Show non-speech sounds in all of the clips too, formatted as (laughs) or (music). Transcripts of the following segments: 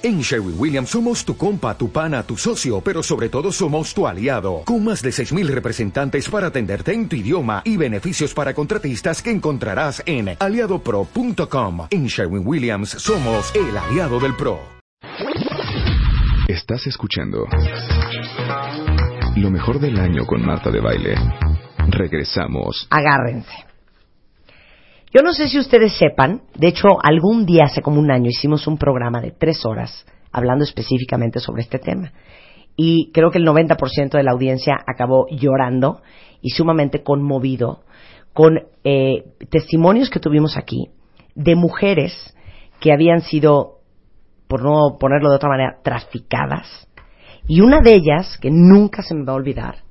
En Sherwin Williams somos tu compa, tu pana, tu socio, pero sobre todo somos tu aliado, con más de 6.000 representantes para atenderte en tu idioma y beneficios para contratistas que encontrarás en aliadopro.com. En Sherwin Williams somos el aliado del PRO. Estás escuchando lo mejor del año con Marta de Baile. Regresamos. Agárrense. Yo no sé si ustedes sepan, de hecho, algún día, hace como un año, hicimos un programa de tres horas hablando específicamente sobre este tema. Y creo que el 90% de la audiencia acabó llorando y sumamente conmovido con eh, testimonios que tuvimos aquí de mujeres que habían sido, por no ponerlo de otra manera, traficadas. Y una de ellas, que nunca se me va a olvidar,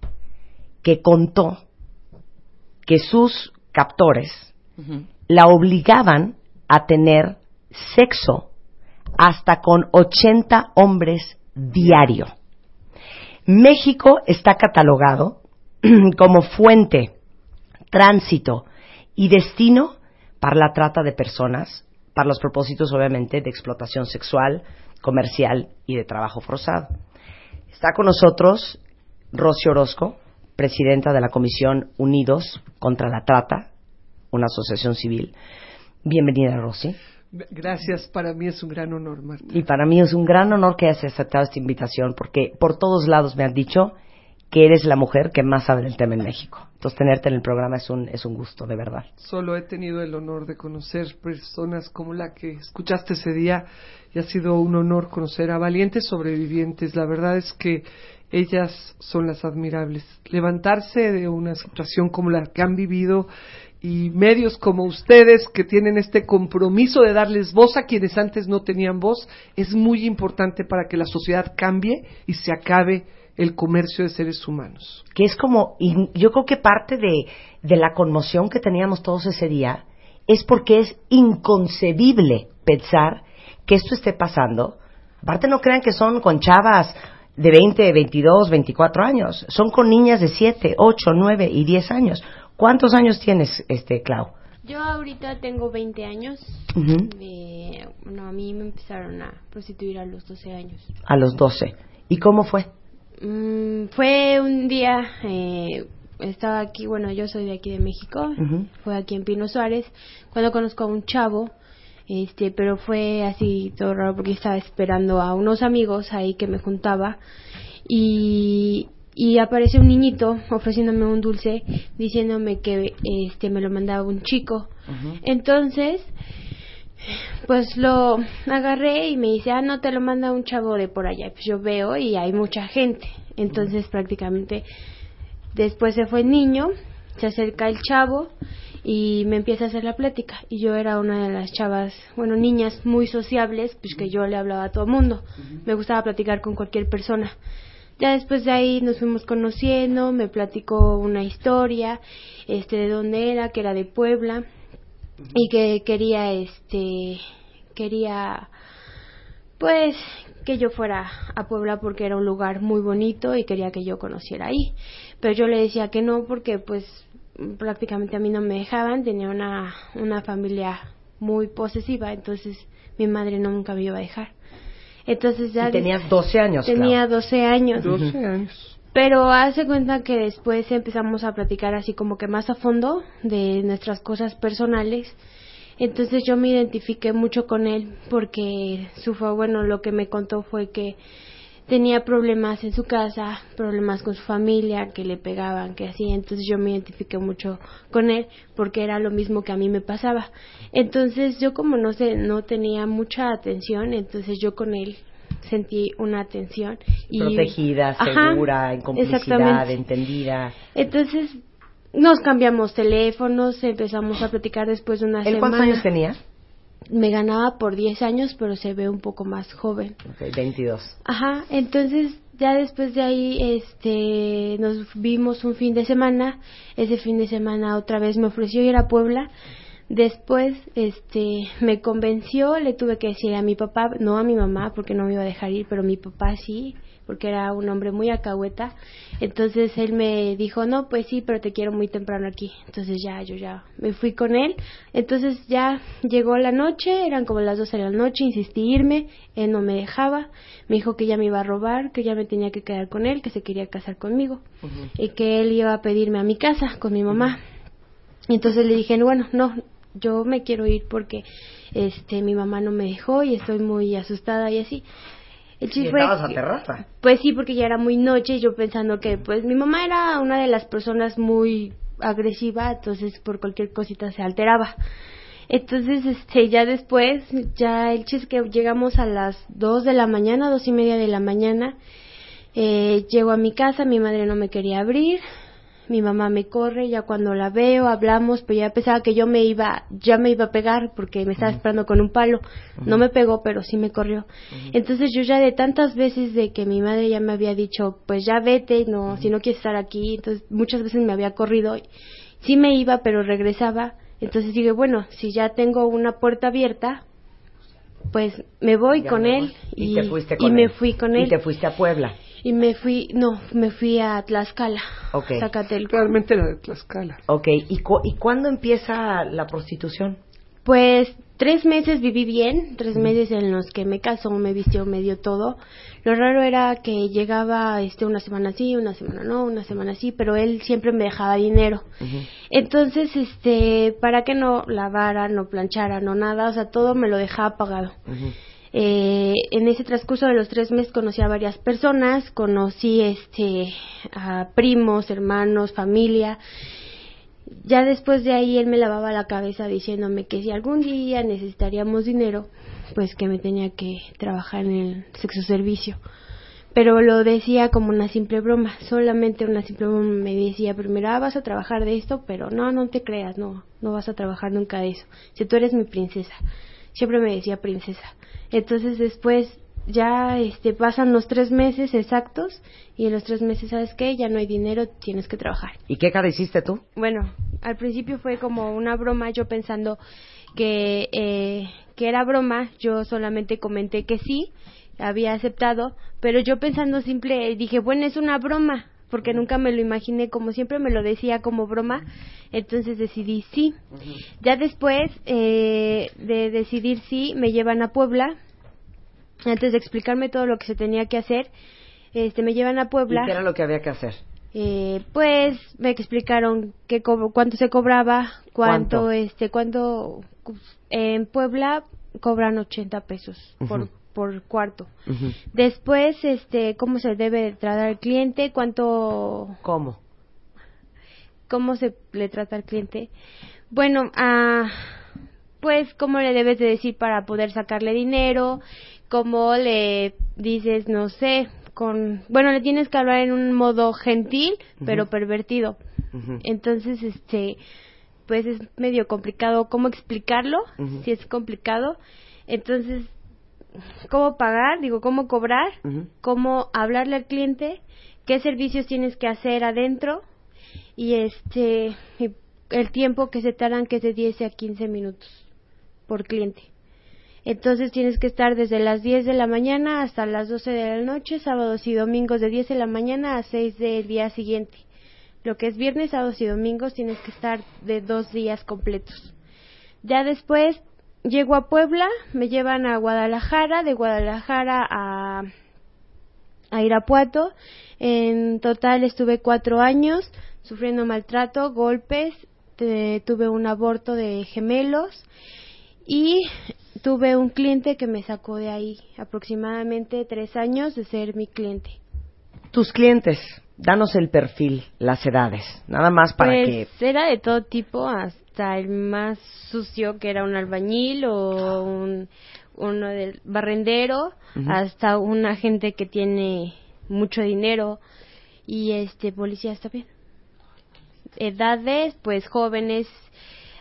que contó que sus captores la obligaban a tener sexo hasta con 80 hombres diario. México está catalogado (clears throat) como fuente, tránsito y destino para la trata de personas, para los propósitos obviamente de explotación sexual, comercial y de trabajo forzado. Está con nosotros Rosy Orozco, presidenta de la Comisión Unidos contra la Trata, una asociación civil. Bienvenida, Rosy. Gracias, para mí es un gran honor, Marta. Y para mí es un gran honor que hayas aceptado esta invitación, porque por todos lados me han dicho que eres la mujer que más sabe del tema en México. Entonces, tenerte en el programa es un, es un gusto, de verdad. Solo he tenido el honor de conocer personas como la que escuchaste ese día y ha sido un honor conocer a valientes sobrevivientes. La verdad es que ellas son las admirables. Levantarse de una situación como la que han vivido y medios como ustedes que tienen este compromiso de darles voz a quienes antes no tenían voz es muy importante para que la sociedad cambie y se acabe el comercio de seres humanos. Que es como, y yo creo que parte de, de la conmoción que teníamos todos ese día es porque es inconcebible pensar que esto esté pasando. Aparte no crean que son con chavas de 20, 22, 24 años. Son con niñas de 7, 8, 9 y 10 años. ¿Cuántos años tienes, este, Clau? Yo ahorita tengo 20 años. bueno, a mí me empezaron a prostituir a los 12 años. A los 12. ¿Y cómo fue? Mm, fue un día, eh, estaba aquí, bueno, yo soy de aquí de México, fue aquí en Pino Suárez, cuando conozco a un chavo, este, pero fue así todo raro porque estaba esperando a unos amigos ahí que me juntaba y, y aparece un niñito ofreciéndome un dulce diciéndome que este me lo mandaba un chico. Entonces pues lo agarré y me dice ah no te lo manda un chavo de por allá pues yo veo y hay mucha gente. Entonces prácticamente después se fue el niño se acerca el chavo y me empieza a hacer la plática. Y yo era una de las chavas, bueno, niñas muy sociables, pues que yo le hablaba a todo el mundo. Me gustaba platicar con cualquier persona. Ya después de ahí nos fuimos conociendo, me platicó una historia, este, de dónde era, que era de Puebla, y que quería, este, quería, pues, que yo fuera a Puebla porque era un lugar muy bonito y quería que yo conociera ahí. Pero yo le decía que no porque, pues, prácticamente a mí no me dejaban, tenía una, una familia muy posesiva, entonces mi madre nunca me iba a dejar. Entonces ya... Y tenías 12 años. Tenía 12 años. 12 años. Pero hace cuenta que después empezamos a platicar así como que más a fondo de nuestras cosas personales. Entonces yo me identifiqué mucho con él porque su bueno, lo que me contó fue que tenía problemas en su casa, problemas con su familia, que le pegaban, que así, entonces yo me identifiqué mucho con él porque era lo mismo que a mí me pasaba. Entonces yo como no sé, no tenía mucha atención, entonces yo con él sentí una atención y protegida, segura, en complicidad, entendida. Entonces nos cambiamos teléfonos, empezamos a platicar después de una ¿Él cuántos años tenía? Me ganaba por 10 años, pero se ve un poco más joven. Ok, 22. Ajá, entonces ya después de ahí este nos vimos un fin de semana, ese fin de semana otra vez me ofreció ir a Puebla. Después este me convenció, le tuve que decir a mi papá, no a mi mamá porque no me iba a dejar ir, pero mi papá sí, porque era un hombre muy acahueta. Entonces él me dijo, no, pues sí, pero te quiero muy temprano aquí. Entonces ya, yo ya me fui con él. Entonces ya llegó la noche, eran como las 12 de la noche, insistí irme, él no me dejaba, me dijo que ya me iba a robar, que ya me tenía que quedar con él, que se quería casar conmigo y que él iba a pedirme a mi casa con mi mamá. Entonces le dije, bueno, no, yo me quiero ir porque este mi mamá no me dejó y estoy muy asustada y así. El ¿Y estabas aterrada? Pues sí, porque ya era muy noche y yo pensando que pues mi mamá era una de las personas muy agresiva, entonces por cualquier cosita se alteraba. Entonces, este, ya después, ya el chiste que llegamos a las dos de la mañana, dos y media de la mañana, eh, llego a mi casa, mi madre no me quería abrir, mi mamá me corre, ya cuando la veo, hablamos, pues ya pensaba que yo me iba, ya me iba a pegar porque me estaba esperando con un palo. No me pegó, pero sí me corrió. Entonces yo ya de tantas veces de que mi madre ya me había dicho, pues ya vete, no, si no quieres estar aquí, entonces muchas veces me había corrido. Sí me iba, pero regresaba. Entonces dije, bueno, si ya tengo una puerta abierta, pues me voy con él y, me fui con él. Y te fuiste a Puebla. Y me fui, no, me fui a Tlaxcala. Ok. Realmente era de Tlaxcala. Ok, ¿Y, ¿y cuándo empieza la prostitución? Pues tres meses viví bien, tres meses en los que me casó, me vistió, me dio todo. Lo raro era que llegaba este una semana sí, una semana no, una semana sí, pero él siempre me dejaba dinero. Entonces, este, para que no lavara, no planchara, no nada, o sea, todo me lo dejaba pagado. Eh, en ese transcurso de los tres meses conocí a varias personas, conocí este a primos, hermanos, familia ya después de ahí él me lavaba la cabeza diciéndome que si algún día necesitaríamos dinero, pues que me tenía que trabajar en el sexo servicio. Pero lo decía como una simple broma, solamente una simple broma me decía primero, ah, vas a trabajar de esto, pero no, no te creas, no, no vas a trabajar nunca de eso. Si tú eres mi princesa, siempre me decía princesa. Entonces después ya este, pasan los tres meses exactos y en los tres meses, ¿sabes qué? Ya no hay dinero, tienes que trabajar. ¿Y qué cara hiciste tú? Bueno, al principio fue como una broma, yo pensando que, eh, que era broma, yo solamente comenté que sí, había aceptado, pero yo pensando simple, dije, bueno, es una broma, porque nunca me lo imaginé, como siempre me lo decía como broma, entonces decidí sí. Ya después eh, de decidir sí, me llevan a Puebla, antes de explicarme todo lo que se tenía que hacer, este, me llevan a Puebla. ¿Y qué era lo que había que hacer? Eh, pues me explicaron que cuánto se cobraba, cuánto, este, cuánto en Puebla cobran 80 pesos por por cuarto. Después, este, cómo se debe tratar al cliente, cuánto. ¿Cómo? ¿Cómo se le trata al cliente? Bueno, ah, pues cómo le debes de decir para poder sacarle dinero, como le dices, no sé, con, bueno, le tienes que hablar en un modo gentil, pero pervertido. Entonces, este, pues es medio complicado cómo explicarlo, si es complicado. Entonces, cómo pagar, digo, cómo cobrar, cómo hablarle al cliente, qué servicios tienes que hacer adentro y este, el tiempo que se tardan que es de 10 a 15 minutos por cliente. Entonces tienes que estar desde las 10 de la mañana hasta las 12 de la noche, sábados y domingos de 10 de la mañana a 6 del día siguiente. Lo que es viernes, sábados y domingos tienes que estar de dos días completos. Ya después llego a Puebla, me llevan a Guadalajara, de Guadalajara a, a Irapuato. En total estuve cuatro años sufriendo maltrato, golpes, tuve un aborto de gemelos y tuve un cliente que me sacó de ahí aproximadamente tres años de ser mi cliente. Tus clientes, danos el perfil, las edades, nada más para pues, que... Era de todo tipo, hasta el más sucio que era un albañil o un uno del barrendero, hasta una gente que tiene mucho dinero y este policías también. Edades, pues jóvenes,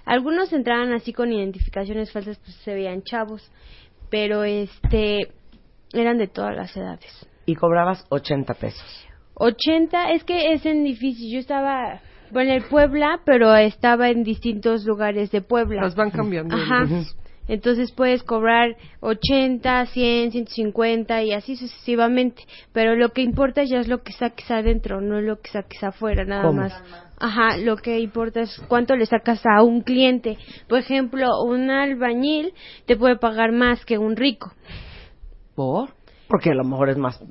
algunos entraban así con identificaciones falsas, pues se veían chavos, pero este eran de todas las edades. Y cobrabas 80 pesos. 80, es que es en difícil. Yo estaba, bueno, en Puebla, pero estaba en distintos lugares de Puebla. Las van cambiando. Ajá. Entonces puedes cobrar 80, 100, 150 y así sucesivamente. Pero lo que importa ya es lo que saques adentro, no lo que saques afuera, nada más. Ajá, lo que importa es cuánto le sacas a un cliente. Por ejemplo, un albañil te puede pagar más que un rico. ¿Por? Porque a lo mejor es más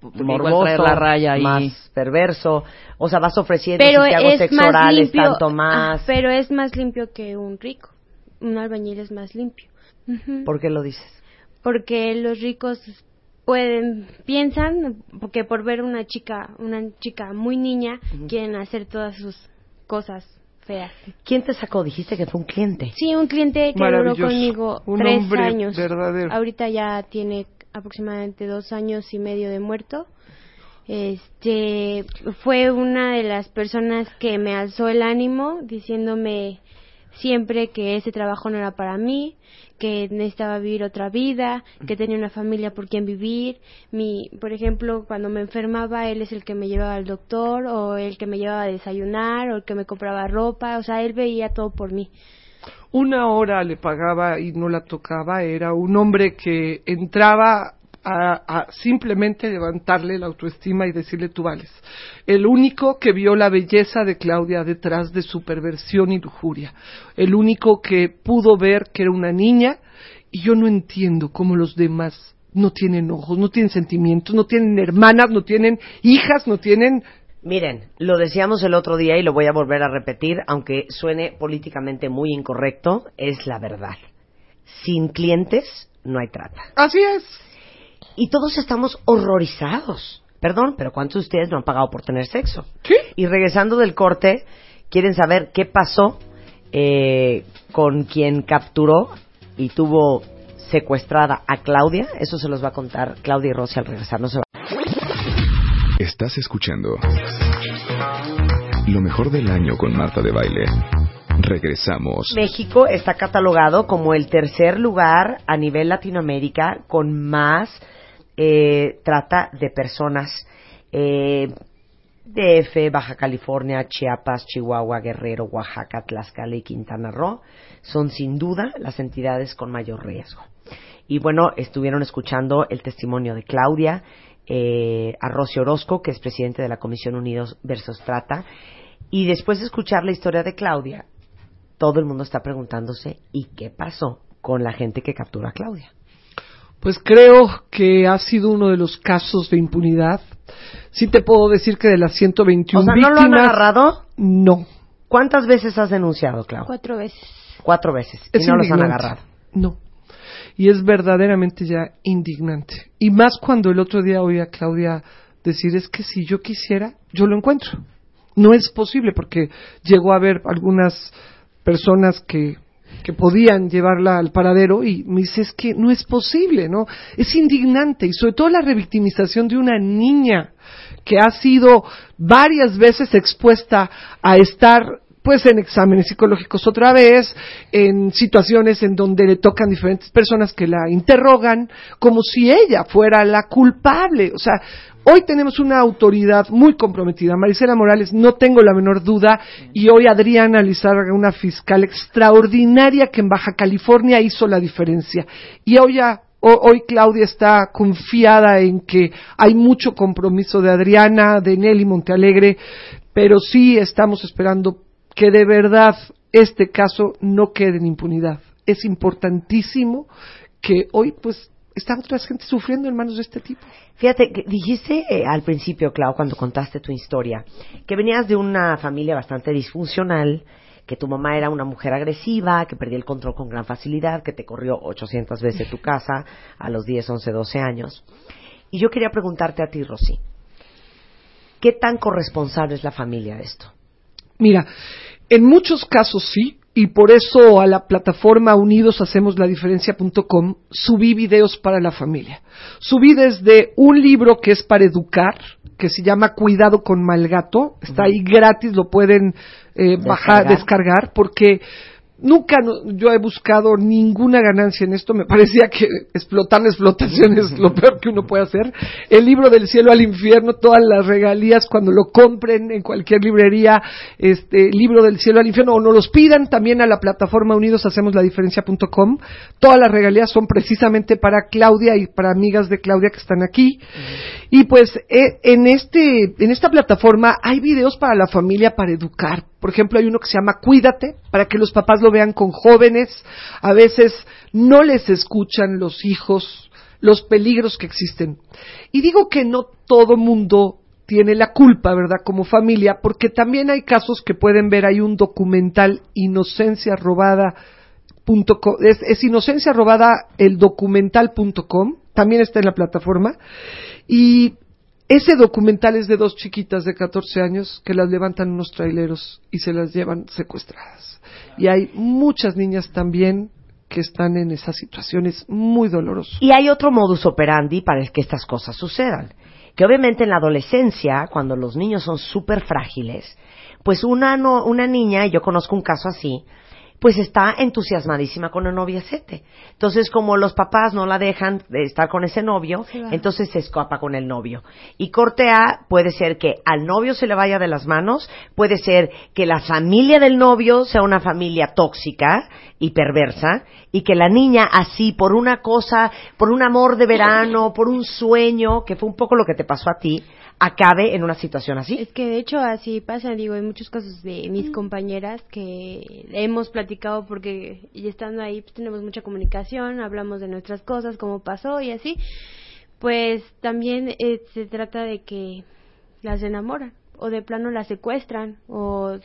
morboso, traer la raya ahí. más perverso. O sea, vas ofreciendo Pero si te hago es sexo más oral es limpio. tanto ah, más. pero es más limpio que un rico. Un albañil es más limpio. Ujú. ¿Por qué lo dices? porque los ricos pueden piensan porque por ver una chica una chica muy niña quieren hacer todas sus cosas feas ¿Quién te sacó? Dijiste que fue un cliente. sí un cliente que duró conmigo Un tres hombre años verdadero. ahorita ya tiene aproximadamente dos años y medio de muerto este fue una de las personas que me alzó el ánimo diciéndome siempre que ese trabajo no era para mí, que necesitaba vivir otra vida, que tenía una familia por quien vivir. Mi, por ejemplo, cuando me enfermaba, él es el que me llevaba al doctor, o el que me llevaba a desayunar, o el que me compraba ropa, o sea, él veía todo por mí. Una hora le pagaba y no la tocaba, era un hombre que entraba a, a simplemente levantarle la autoestima y decirle tú vales. El único que vio la belleza de Claudia detrás de su perversión y lujuria. El único que pudo ver que era una niña y yo no entiendo cómo los demás no tienen ojos, no tienen sentimientos, no tienen hermanas, no tienen hijas, no tienen Miren, lo decíamos el otro día y lo voy a volver a repetir, aunque suene políticamente muy incorrecto, es la verdad. Sin clientes no hay trata. Así es. Y todos estamos horrorizados. Perdón, pero ¿cuántos de ustedes no han pagado por tener sexo? Sí. Y regresando del corte, quieren saber qué pasó eh, con quien capturó y tuvo secuestrada a Claudia. Eso se los va a contar Claudia y Rosy al regresar. No se va. Estás escuchando lo mejor del año con Marta de Baile. Regresamos. México está catalogado como el tercer lugar a nivel Latinoamérica con más eh, trata de personas. Eh, DF, Baja California, Chiapas, Chihuahua, Guerrero, Oaxaca, Tlaxcala y Quintana Roo son sin duda las entidades con mayor riesgo. Y bueno, estuvieron escuchando el testimonio de Claudia, eh, a Rosy Orozco, que es presidente de la Comisión Unidos versus Trata, y después de escuchar la historia de Claudia, todo el mundo está preguntándose ¿y qué pasó con la gente que captura a Claudia? Pues creo que ha sido uno de los casos de impunidad. Sí te puedo decir que de las 121 O sea, ¿no lo han víctimas, agarrado? No. ¿Cuántas veces has denunciado, Claudia? Cuatro veces. Cuatro veces. Es y no los han agarrado. No. Y es verdaderamente ya indignante. Y más cuando el otro día oí a Claudia decir, es que si yo quisiera, yo lo encuentro. No es posible porque llegó a ver algunas personas que, que podían llevarla al paradero y me dice, es que no es posible, ¿no? Es indignante y sobre todo la revictimización de una niña que ha sido varias veces expuesta a estar pues en exámenes psicológicos otra vez, en situaciones en donde le tocan diferentes personas que la interrogan como si ella fuera la culpable. O sea, hoy tenemos una autoridad muy comprometida. Marisela Morales, no tengo la menor duda, y hoy Adriana Lizárraga, una fiscal extraordinaria que en Baja California hizo la diferencia. Y hoy ya Ho- Hoy Claudia está confiada en que hay mucho compromiso de Adriana, de Nelly Montealegre, pero sí estamos esperando que de verdad este caso no quede en impunidad. Es importantísimo que hoy pues está otra gente sufriendo en manos de este tipo. Fíjate, dijiste eh, al principio, Clau, cuando contaste tu historia, que venías de una familia bastante disfuncional, que tu mamá era una mujer agresiva, que perdía el control con gran facilidad, que te corrió 800 veces tu casa a los 10, 11, 12 años. Y yo quería preguntarte a ti, Rosy, ¿qué tan corresponsable es la familia de esto? Mira, en muchos casos sí, y por eso a la plataforma unidoshacemosladiferancia.com subí videos para la familia. Subí desde un libro que es para educar, que se llama Cuidado con Malgato, está ahí gratis, lo pueden eh, bajar, descargar, porque nunca no- yo he buscado ninguna ganancia en esto. Me parecía que explotar la explotación es lo peor que uno puede hacer. El libro del cielo al infierno, todas las regalías cuando lo compren en cualquier librería, este libro del cielo al infierno o no los pidan también a la plataforma unidoshacemosladiferencia.com. Todas las regalías son precisamente para Claudia y para amigas de Claudia que están aquí. Y pues eh, en este en esta plataforma hay videos para la familia para educar. Por ejemplo, hay uno que se llama Cuídate, para que los papás lo vean con jóvenes. A veces no les escuchan los hijos los peligros que existen. Y digo que no todo mundo tiene la culpa, ¿verdad? Como familia, porque también hay casos que pueden ver, hay un documental Inocencia Robada es, es inocencia robada el documental.com también está en la plataforma y ese documental es de dos chiquitas de 14 años que las levantan unos traileros y se las llevan secuestradas y hay muchas niñas también que están en esas situaciones muy dolorosas Y hay otro modus operandi para que estas cosas sucedan. Que obviamente en la adolescencia, cuando los niños son súper frágiles, pues una, una niña, yo conozco un caso así, pues está entusiasmadísima con el noviecete. Entonces, como los papás no la dejan de estar con ese novio, entonces se escapa con el novio. Y corte A puede ser que al novio se le vaya de las manos, puede ser que la familia del novio sea una familia tóxica y perversa, y que la niña así, por una cosa, por un amor de verano, por un sueño, que fue un poco lo que te pasó a ti, acabe en una situación así. Es que de hecho así pasa, digo, hay muchos casos de mis compañeras que hemos platicado porque y estando ahí pues tenemos mucha comunicación, hablamos de nuestras cosas, cómo pasó y así. Pues también eh, se trata de que las enamoran o de plano las secuestran o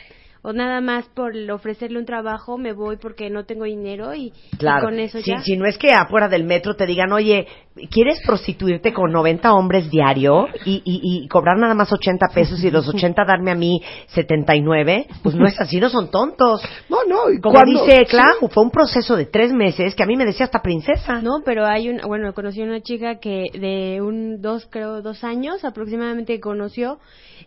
o nada más por ofrecerle un trabajo me voy porque no tengo dinero y, y Claro, con eso si, ya. si no es que afuera del metro te digan, oye, ¿quieres prostituirte con 90 hombres diario y, y, y cobrar nada más 80 pesos y los 80 darme a mí 79? Pues no es así, no son tontos. no no y Como cuando- dice Clau, fue un proceso de tres meses que a mí me decía hasta princesa. No, pero hay un, bueno, conocí una chica que de un, dos, creo, dos años aproximadamente conoció,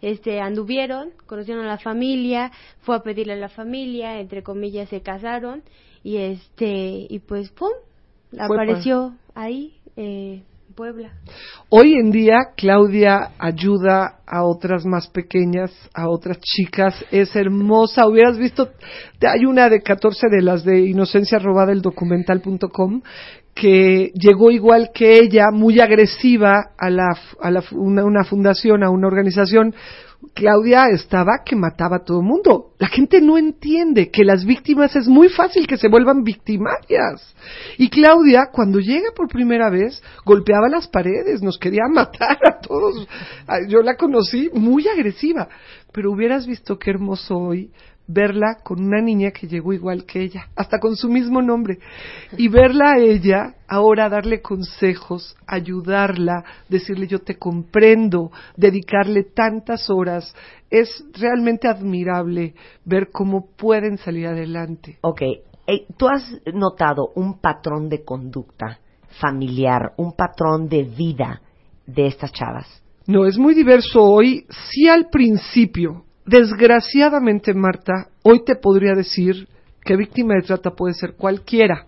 este, anduvieron, conocieron a la familia, fue a pedirle a la familia, entre comillas se casaron, y este, y pues, pum, apareció ahí, eh, Puebla. Hoy en día Claudia ayuda a otras más pequeñas, a otras chicas, es hermosa. Hubieras visto, hay una de 14 de las de Inocencia Robada el documental.com que llegó igual que ella, muy agresiva a la, a la una, una fundación, a una organización. Claudia estaba que mataba a todo el mundo. La gente no entiende que las víctimas es muy fácil que se vuelvan victimarias. Y Claudia, cuando llega por primera vez, golpeaba las paredes, nos quería (laughs) matar a todos. Yo la conocí muy agresiva, pero hubieras visto qué hermoso hoy verla con una niña que llegó igual que ella, hasta con su mismo nombre, y verla a ella ahora darle consejos, ayudarla, decirle yo te comprendo, dedicarle tantas horas, es realmente admirable ver cómo pueden salir adelante. Ok, eh, ¿tú has notado un patrón de conducta familiar, un patrón de vida de estas chavas? No, es muy diverso hoy. Sí al principio, desgraciadamente Marta, hoy te podría decir que víctima de trata puede ser cualquiera.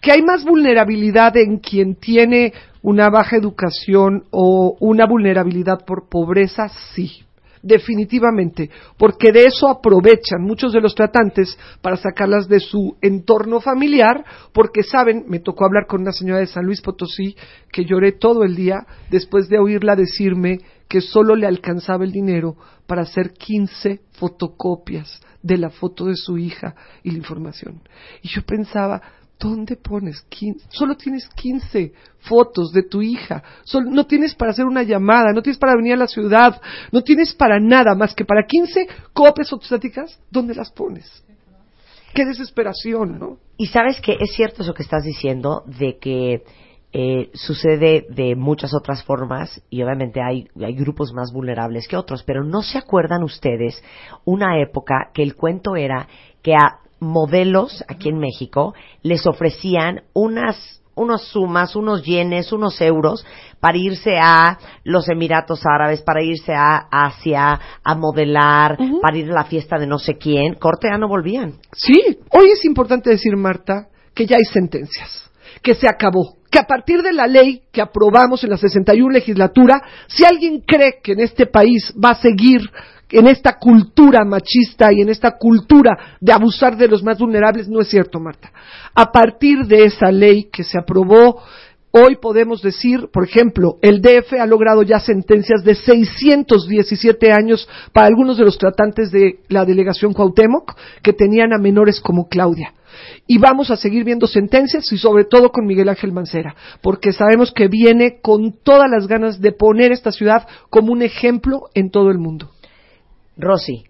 Que hay más vulnerabilidad en quien tiene una baja educación o una vulnerabilidad por pobreza, sí. Definitivamente, porque de eso aprovechan muchos de los tratantes para sacarlas de su entorno familiar, porque saben, me tocó hablar con una señora de San Luis Potosí que lloré todo el día después de oírla decirme que solo le alcanzaba el dinero para hacer 15 fotocopias de la foto de su hija y la información. Y yo pensaba, ¿dónde pones 15? Solo tienes 15 fotos de tu hija. No tienes para hacer una llamada, no tienes para venir a la ciudad, no tienes para nada más que para 15 copias fotostáticas. ¿Dónde las pones? Qué desesperación, ¿no? Y sabes que es cierto eso que estás diciendo, de que eh, sucede de muchas otras formas y obviamente hay, hay grupos más vulnerables que otros, pero no se acuerdan ustedes una época que el cuento era que a modelos aquí en México les ofrecían unas unas sumas, unos yenes, unos euros para irse a los Emiratos Árabes, para irse a Asia, a modelar, para ir a la fiesta de no sé quién. Corte ya no volvían. Sí, hoy es importante decir, Marta, que ya hay sentencias, que se acabó, que a partir de la ley que aprobamos en la 61 legislatura, si alguien cree que en este país va a seguir en esta cultura machista y en esta cultura de abusar de los más vulnerables, no es cierto, Marta. A partir de esa ley que se aprobó, hoy podemos decir, por ejemplo, el DF ha logrado ya sentencias de 617 años para algunos de los tratantes de la delegación Cuauhtémoc que tenían a menores como Claudia. Y vamos a seguir viendo sentencias y sobre todo con Miguel Ángel Mancera, porque sabemos que viene con todas las ganas de poner esta ciudad como un ejemplo en todo el mundo. Rosy,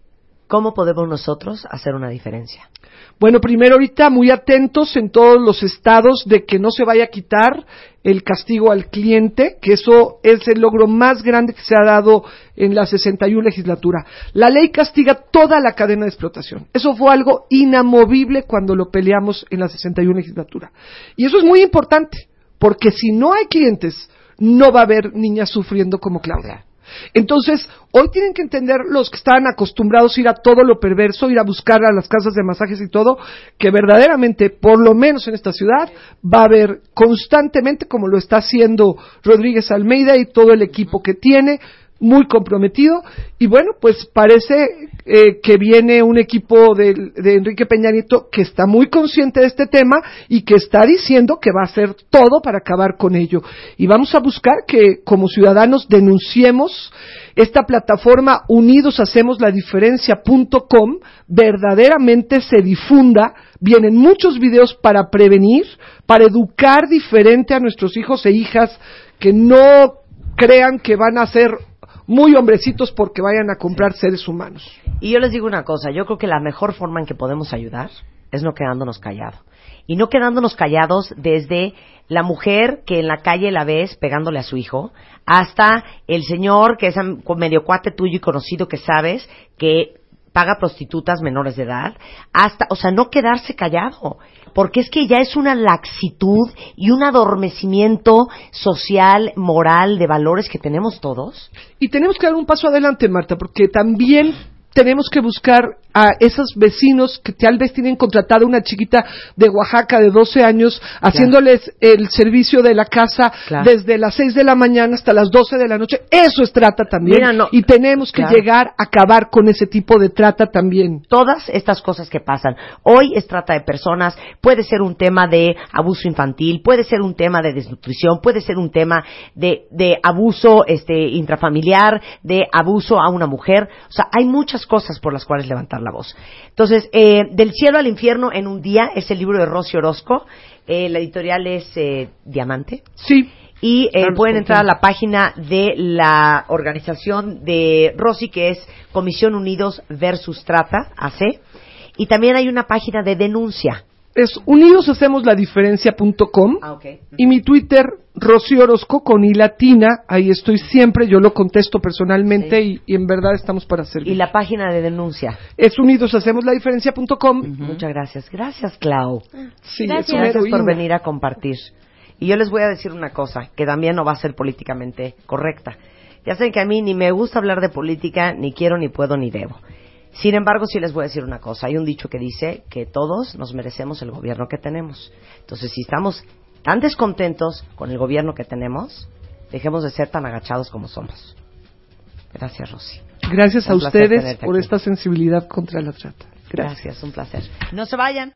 ¿cómo podemos nosotros hacer una diferencia? Bueno, primero ahorita muy atentos en todos los estados de que no se vaya a quitar el castigo al cliente, que eso es el logro más grande que se ha dado en la 61 legislatura. La ley castiga toda la cadena de explotación. Eso fue algo inamovible cuando lo peleamos en la 61 legislatura. Y eso es muy importante, porque si no hay clientes, no va a haber niñas sufriendo como Claudia. Entonces, hoy tienen que entender los que estaban acostumbrados a ir a todo lo perverso, ir a buscar a las casas de masajes y todo, que verdaderamente, por lo menos en esta ciudad, va a haber constantemente, como lo está haciendo Rodríguez Almeida y todo el equipo que tiene, muy comprometido. Y bueno pues parece eh, que viene un equipo de, de, Enrique Peña Nieto que está muy consciente de este tema y que está diciendo que va a hacer todo para acabar con ello. Y vamos a buscar que como ciudadanos denunciemos esta plataforma unidos hacemos la diferencia.com verdaderamente se difunda. Vienen muchos videos para prevenir para educar diferente a nuestros hijos e hijas que no crean que van a ser muy hombrecitos porque vayan a comprar sí. seres humanos. Y yo les digo una cosa, yo creo que la mejor forma en que podemos ayudar es no quedándonos callados. Y no quedándonos callados desde la mujer que en la calle la ves pegándole a su hijo, hasta el señor que es medio cuate tuyo y conocido que sabes que paga prostitutas menores de edad, hasta, o sea, no quedarse callado, porque es que ya es una laxitud y un adormecimiento social, moral, de valores que tenemos todos. Y tenemos que dar un paso adelante, Marta, porque también tenemos que buscar a esos vecinos que tal vez tienen contratada una chiquita de Oaxaca de 12 años, haciéndoles claro. el servicio de la casa claro. desde las 6 de la mañana hasta las 12 de la noche. Eso es trata también. Mira, no, y tenemos que claro. llegar a acabar con ese tipo de trata también. Todas estas cosas que pasan. Hoy es trata de personas, puede ser un tema de abuso infantil, puede ser un tema de desnutrición, puede ser un tema de, de abuso este, intrafamiliar, de abuso a una mujer. O sea, hay muchas cosas por las cuales levantar la voz. Entonces, eh, Del cielo al infierno en un día es el libro de Rosy Orozco. Eh, la editorial es eh, Diamante. Sí. Y claro, pueden entrar a la página de la organización de Rosy, que es Comisión Unidos versus Trata, AC. Y también hay una página de denuncia. Es unidoshacemosladifferencia.com ah, okay. y mi Twitter, Rocío Orozco, con I latina, ahí estoy siempre, yo lo contesto personalmente sí. y, y, en verdad estamos para servir. ¿Y la página de denuncia? Es unidoshacemosladifferencia.com. Uh -huh. Muchas gracias. Gracias, Clau. Sí, gracias. gracias por venir a compartir. Y yo les voy a decir una cosa, que también no va a ser políticamente correcta. Ya saben que a mí ni me gusta hablar de política, ni quiero, ni puedo, ni debo. Sin embargo, sí les voy a decir una cosa. Hay un dicho que dice que todos nos merecemos el gobierno que tenemos. Entonces, si estamos tan descontentos con el gobierno que tenemos, dejemos de ser tan agachados como somos. Gracias, Rosy. Gracias a ustedes por esta sensibilidad contra la trata. Gracias. Gracias, un placer. No se vayan.